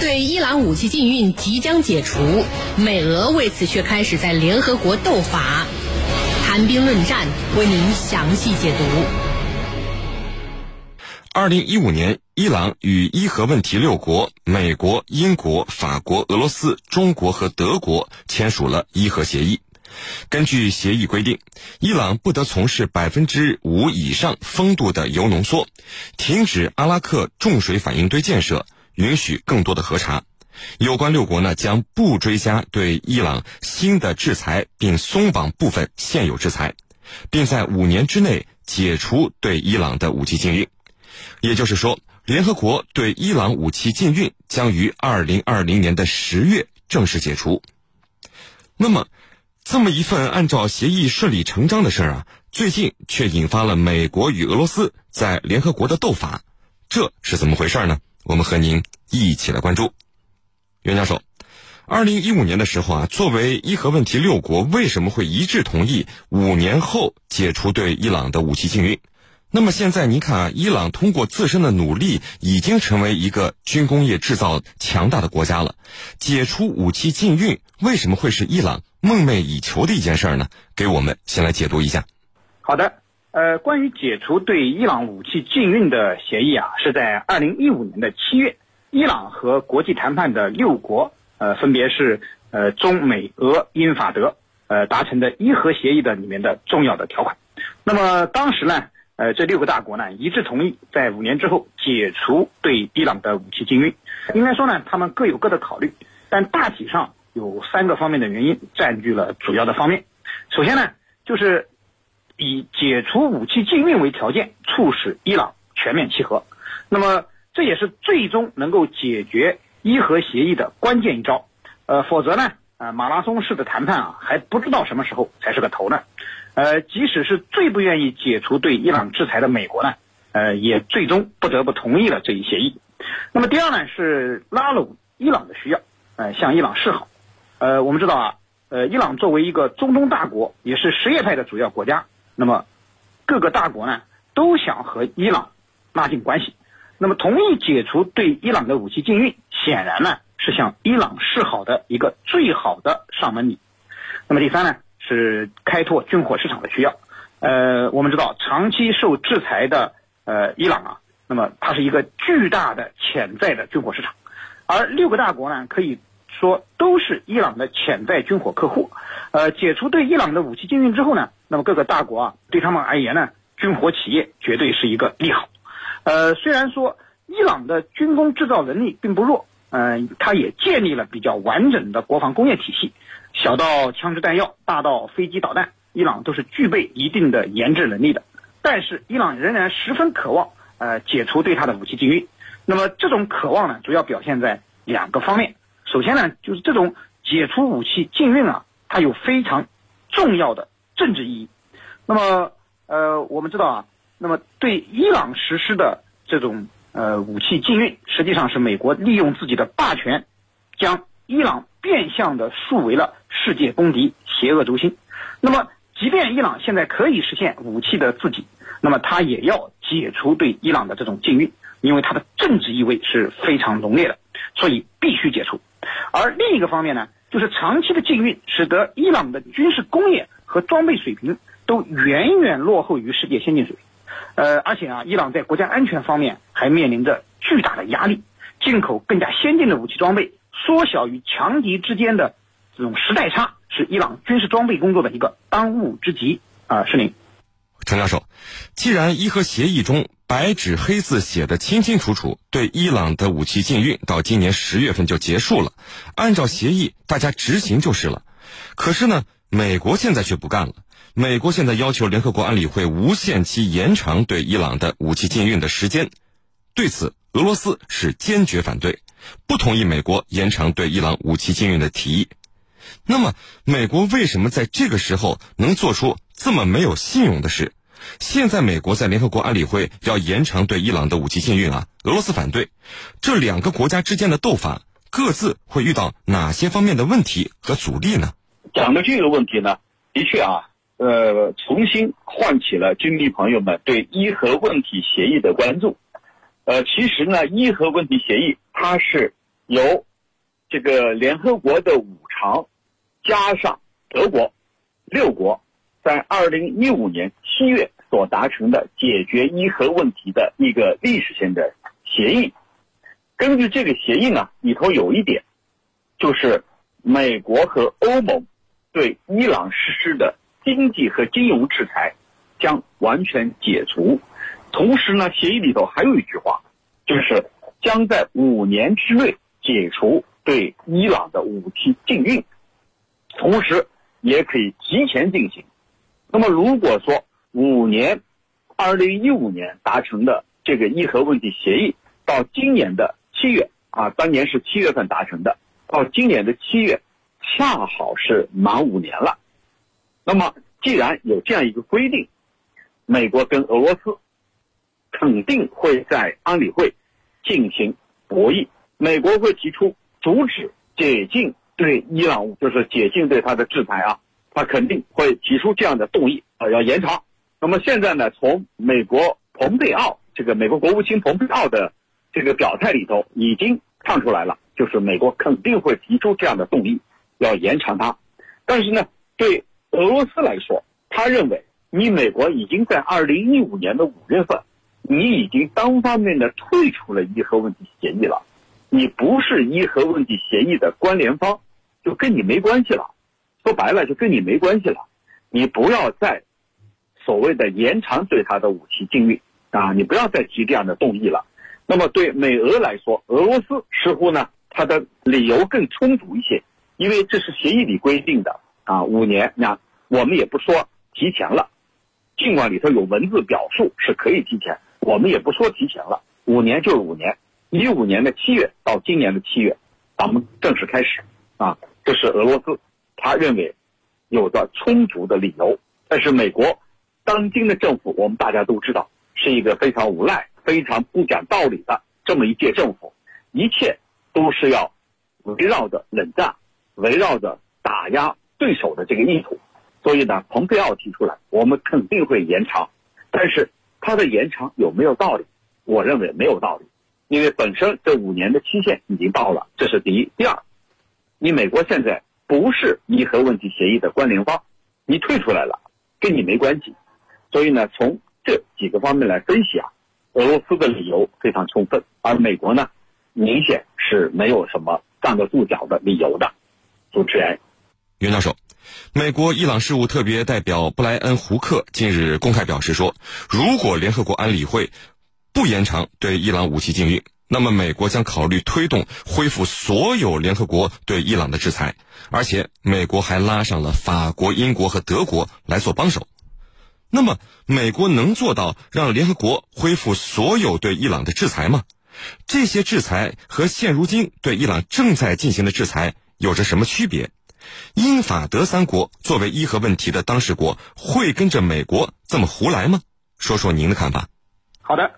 对伊朗武器禁运即将解除，美俄为此却开始在联合国斗法，谈兵论战，为您详细解读。二零一五年，伊朗与伊核问题六国——美国、英国、法国、俄罗斯、中国和德国签署了伊核协议。根据协议规定，伊朗不得从事百分之五以上风度的铀浓缩，停止阿拉克重水反应堆建设，允许更多的核查。有关六国呢，将不追加对伊朗新的制裁，并松绑部分现有制裁，并在五年之内解除对伊朗的武器禁运。也就是说，联合国对伊朗武器禁运将于二零二零年的十月正式解除。那么，这么一份按照协议顺理成章的事儿啊，最近却引发了美国与俄罗斯在联合国的斗法，这是怎么回事呢？我们和您一起来关注。袁教授，二零一五年的时候啊，作为伊核问题六国，为什么会一致同意五年后解除对伊朗的武器禁运？那么现在您看啊，伊朗通过自身的努力，已经成为一个军工业制造强大的国家了。解除武器禁运，为什么会是伊朗梦寐以求的一件事儿呢？给我们先来解读一下。好的，呃，关于解除对伊朗武器禁运的协议啊，是在二零一五年的七月，伊朗和国际谈判的六国，呃，分别是呃中美俄英法德，呃达成的伊核协议的里面的重要的条款。那么当时呢？呃，这六个大国呢一致同意在五年之后解除对伊朗的武器禁运。应该说呢，他们各有各的考虑，但大体上有三个方面的原因占据了主要的方面。首先呢，就是以解除武器禁运为条件，促使伊朗全面契合。那么这也是最终能够解决伊核协议的关键一招。呃，否则呢，呃，马拉松式的谈判啊，还不知道什么时候才是个头呢。呃，即使是最不愿意解除对伊朗制裁的美国呢，呃，也最终不得不同意了这一协议。那么第二呢，是拉拢伊朗的需要，呃，向伊朗示好。呃，我们知道啊，呃，伊朗作为一个中东大国，也是什叶派的主要国家，那么各个大国呢都想和伊朗拉近关系。那么同意解除对伊朗的武器禁运，显然呢是向伊朗示好的一个最好的上门礼。那么第三呢？是开拓军火市场的需要，呃，我们知道长期受制裁的呃伊朗啊，那么它是一个巨大的潜在的军火市场，而六个大国呢，可以说都是伊朗的潜在军火客户，呃，解除对伊朗的武器禁运之后呢，那么各个大国啊，对他们而言呢，军火企业绝对是一个利好，呃，虽然说伊朗的军工制造能力并不弱，嗯，它也建立了比较完整的国防工业体系。小到枪支弹药，大到飞机导弹，伊朗都是具备一定的研制能力的。但是，伊朗仍然十分渴望，呃，解除对它的武器禁运。那么，这种渴望呢，主要表现在两个方面。首先呢，就是这种解除武器禁运啊，它有非常重要的政治意义。那么，呃，我们知道啊，那么对伊朗实施的这种呃武器禁运，实际上是美国利用自己的霸权，将伊朗。变相的树为了世界公敌、邪恶轴心。那么，即便伊朗现在可以实现武器的自给，那么他也要解除对伊朗的这种禁运，因为它的政治意味是非常浓烈的，所以必须解除。而另一个方面呢，就是长期的禁运使得伊朗的军事工业和装备水平都远远落后于世界先进水平。呃，而且啊，伊朗在国家安全方面还面临着巨大的压力，进口更加先进的武器装备。缩小与强敌之间的这种时代差，是伊朗军事装备工作的一个当务之急啊！是您，陈教授，既然伊核协议中白纸黑字写的清清楚楚，对伊朗的武器禁运到今年十月份就结束了，按照协议大家执行就是了。可是呢，美国现在却不干了，美国现在要求联合国安理会无限期延长对伊朗的武器禁运的时间，对此俄罗斯是坚决反对。不同意美国延长对伊朗武器禁运的提议，那么美国为什么在这个时候能做出这么没有信用的事？现在美国在联合国安理会要延长对伊朗的武器禁运啊，俄罗斯反对，这两个国家之间的斗法各自会遇到哪些方面的问题和阻力呢？讲的这个问题呢，的确啊，呃，重新唤起了军迷朋友们对伊核问题协议的关注。呃，其实呢，伊核问题协议它是由这个联合国的五常加上德国六国，在二零一五年七月所达成的解决伊核问题的一个历史性的协议。根据这个协议呢，里头有一点，就是美国和欧盟对伊朗实施的经济和金融制裁将完全解除。同时呢，协议里头还有一句话，就是将在五年之内解除对伊朗的武器禁运，同时也可以提前进行。那么，如果说五年，二零一五年达成的这个伊核问题协议，到今年的七月啊，当年是七月份达成的，到今年的七月，恰好是满五年了。那么，既然有这样一个规定，美国跟俄罗斯。肯定会在安理会进行博弈，美国会提出阻止解禁对伊朗，就是解禁对他的制裁啊，他肯定会提出这样的动议啊，要延长。那么现在呢，从美国蓬佩奥这个美国国务卿蓬佩奥的这个表态里头已经看出来了，就是美国肯定会提出这样的动议，要延长它。但是呢，对俄罗斯来说，他认为你美国已经在二零一五年的五月份。你已经单方面的退出了伊核问题协议了，你不是伊核问题协议的关联方，就跟你没关系了。说白了，就跟你没关系了。你不要再所谓的延长对他的武器禁运啊，你不要再提这样的动议了。那么对美俄来说，俄罗斯似乎呢，他的理由更充足一些，因为这是协议里规定的啊，五年。那我们也不说提前了，尽管里头有文字表述是可以提前。我们也不说提前了，五年就是五年，一五年的七月到今年的七月，咱们正式开始，啊，这是俄罗斯他认为有着充足的理由。但是美国当今的政府，我们大家都知道是一个非常无赖、非常不讲道理的这么一届政府，一切都是要围绕着冷战、围绕着打压对手的这个意图。所以呢，蓬佩奥提出来，我们肯定会延长，但是。他的延长有没有道理？我认为没有道理，因为本身这五年的期限已经到了，这是第一。第二，你美国现在不是伊核问题协议的关联方，你退出来了，跟你没关系。所以呢，从这几个方面来分析啊，俄罗斯的理由非常充分，而美国呢，明显是没有什么站得住脚的理由的。主持人，袁教授。美国伊朗事务特别代表布莱恩·胡克近日公开表示说，如果联合国安理会不延长对伊朗武器禁运，那么美国将考虑推动恢复所有联合国对伊朗的制裁，而且美国还拉上了法国、英国和德国来做帮手。那么，美国能做到让联合国恢复所有对伊朗的制裁吗？这些制裁和现如今对伊朗正在进行的制裁有着什么区别？英法德三国作为伊核问题的当事国，会跟着美国这么胡来吗？说说您的看法。好的，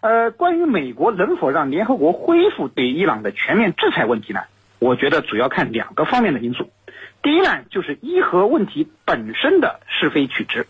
呃，关于美国能否让联合国恢复对伊朗的全面制裁问题呢？我觉得主要看两个方面的因素。第一呢，就是伊核问题本身的是非曲直。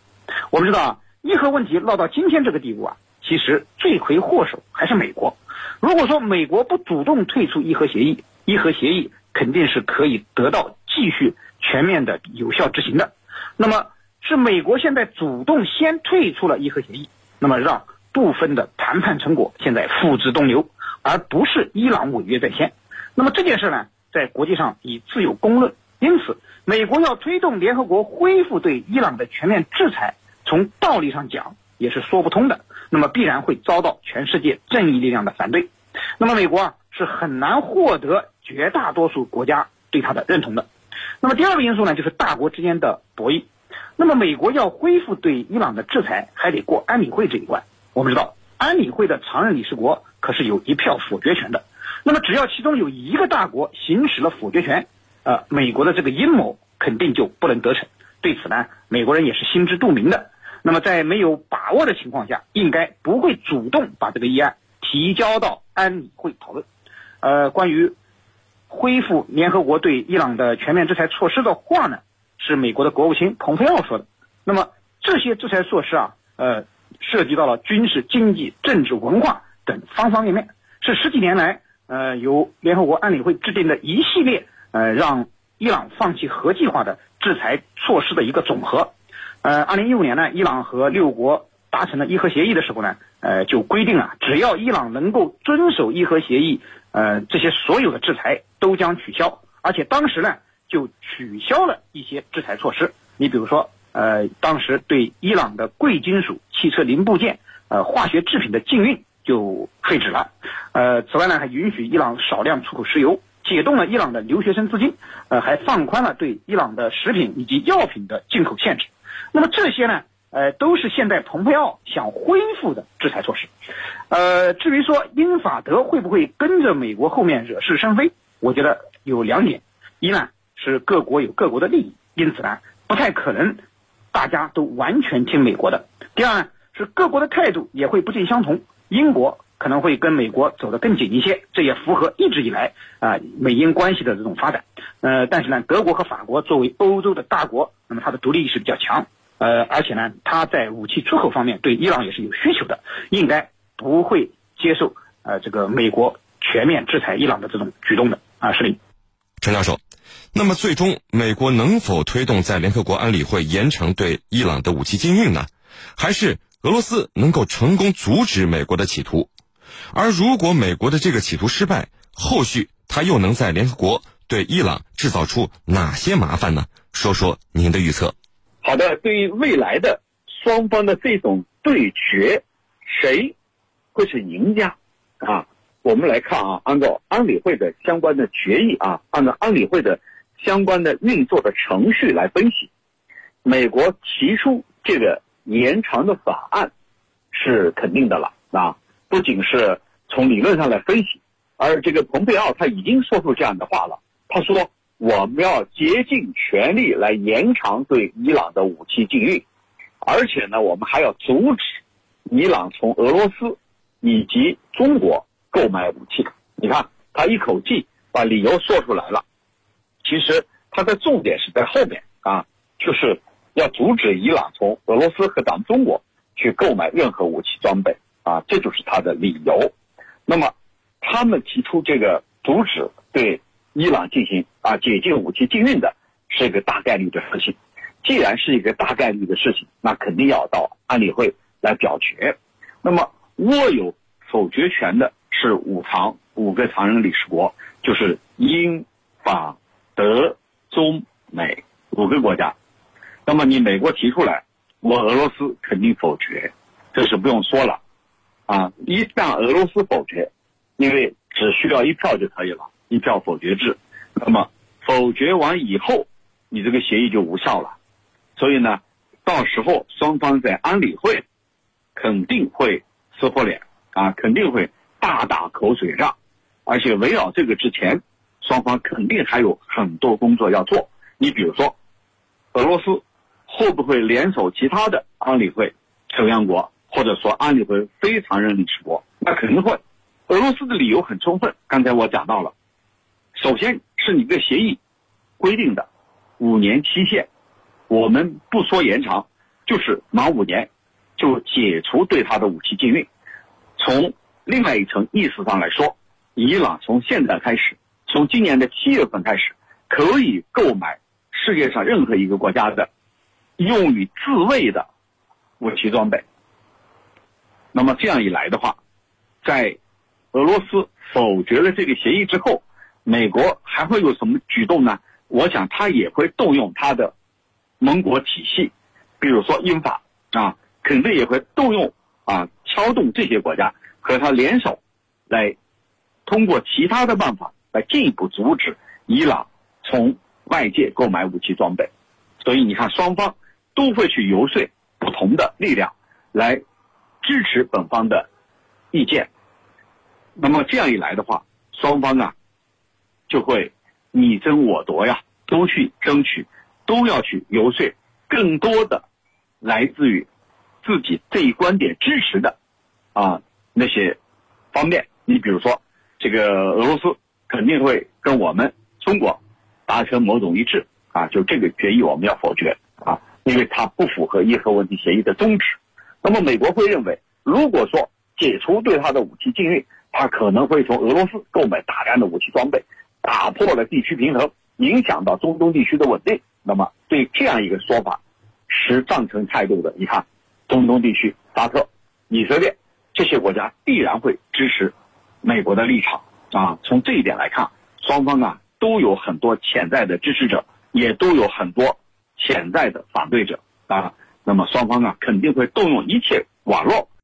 我们知道啊，伊核问题闹到今天这个地步啊，其实罪魁祸首还是美国。如果说美国不主动退出伊核协议，伊核协议肯定是可以得到。继续全面的有效执行的，那么是美国现在主动先退出了伊核协议，那么让部分的谈判成果现在付之东流，而不是伊朗违约在先。那么这件事呢，在国际上已自有公论，因此美国要推动联合国恢复对伊朗的全面制裁，从道理上讲也是说不通的。那么必然会遭到全世界正义力量的反对，那么美国啊是很难获得绝大多数国家对他的认同的。那么第二个因素呢，就是大国之间的博弈。那么美国要恢复对伊朗的制裁，还得过安理会这一关。我们知道，安理会的常任理事国可是有一票否决权的。那么只要其中有一个大国行使了否决权，呃，美国的这个阴谋肯定就不能得逞。对此呢，美国人也是心知肚明的。那么在没有把握的情况下，应该不会主动把这个议案提交到安理会讨论。呃，关于。恢复联合国对伊朗的全面制裁措施的话呢，是美国的国务卿蓬佩奥说的。那么这些制裁措施啊，呃，涉及到了军事、经济、政治、文化等方方面面，是十几年来呃，由联合国安理会制定的一系列呃让伊朗放弃核计划的制裁措施的一个总和。呃，二零一五年呢，伊朗和六国达成了伊核协议的时候呢，呃，就规定啊，只要伊朗能够遵守伊核协议，呃，这些所有的制裁都将取消。而且当时呢，就取消了一些制裁措施。你比如说，呃，当时对伊朗的贵金属、汽车零部件、呃，化学制品的禁运就废止了。呃，此外呢，还允许伊朗少量出口石油，解冻了伊朗的留学生资金，呃，还放宽了对伊朗的食品以及药品的进口限制。那么这些呢，呃，都是现在蓬佩奥想恢复的制裁措施。呃，至于说英法德会不会跟着美国后面惹是生非，我觉得有两点：一呢是各国有各国的利益，因此呢不太可能大家都完全听美国的；第二呢是各国的态度也会不尽相同。英国可能会跟美国走得更紧一些，这也符合一直以来啊美英关系的这种发展。呃，但是呢，德国和法国作为欧洲的大国，那么它的独立意识比较强。呃，而且呢，它在武器出口方面对伊朗也是有需求的，应该不会接受呃这个美国全面制裁伊朗的这种举动的啊，是的。陈教授，那么最终美国能否推动在联合国安理会严惩对伊朗的武器禁运呢？还是俄罗斯能够成功阻止美国的企图？而如果美国的这个企图失败，后续他又能在联合国对伊朗制造出哪些麻烦呢？说说您的预测。好的，对于未来的双方的这种对决，谁会是赢家啊？我们来看啊，按照安理会的相关的决议啊，按照安理会的相关的运作的程序来分析，美国提出这个延长的法案是肯定的了啊。不仅是从理论上来分析，而这个蓬佩奥他已经说出这样的话了，他说。我们要竭尽全力来延长对伊朗的武器禁运，而且呢，我们还要阻止伊朗从俄罗斯以及中国购买武器。你看，他一口气把理由说出来了。其实他的重点是在后面啊，就是要阻止伊朗从俄罗斯和咱们中国去购买任何武器装备啊，这就是他的理由。那么，他们提出这个阻止对。伊朗进行啊解禁武器禁运的是一个大概率的事情，既然是一个大概率的事情，那肯定要到安理会来表决。那么握有否决权的是五常五个常任理事国，就是英、法、德、中、美五个国家。那么你美国提出来，我俄罗斯肯定否决，这是不用说了。啊，一旦俄罗斯否决，因为只需要一票就可以了。一票否决制，那么否决完以后，你这个协议就无效了。所以呢，到时候双方在安理会肯定会撕破脸啊，肯定会大打口水仗。而且围绕这个之前，双方肯定还有很多工作要做。你比如说，俄罗斯会不会联手其他的安理会成员国，或者说安理会非常任理事国？那肯定会。俄罗斯的理由很充分，刚才我讲到了。首先是你个协议规定的五年期限，我们不说延长，就是满五年就解除对他的武器禁运。从另外一层意思上来说，伊朗从现在开始，从今年的七月份开始，可以购买世界上任何一个国家的用于自卫的武器装备。那么这样一来的话，在俄罗斯否决了这个协议之后。美国还会有什么举动呢？我想他也会动用他的盟国体系，比如说英法啊，肯定也会动用啊，敲动这些国家和他联手，来通过其他的办法来进一步阻止伊朗从外界购买武器装备。所以你看，双方都会去游说不同的力量来支持本方的意见。那么这样一来的话，双方啊。就会你争我夺呀，都去争取，都要去游说更多的来自于自己这一观点支持的啊那些方面。你比如说，这个俄罗斯肯定会跟我们中国达成某种一致啊，就这个决议我们要否决啊，因为它不符合伊核问题协议的宗旨。那么美国会认为，如果说解除对他的武器禁运，他可能会从俄罗斯购买大量的武器装备，打破了地区平衡，影响到中东地区的稳定。那么对这样一个说法持赞成态度的，你看，中东地区沙特、以色列这些国家必然会支持美国的立场啊。从这一点来看，双方啊都有很多潜在的支持者，也都有很多潜在的反对者啊。那么双方啊肯定会动用一切网络。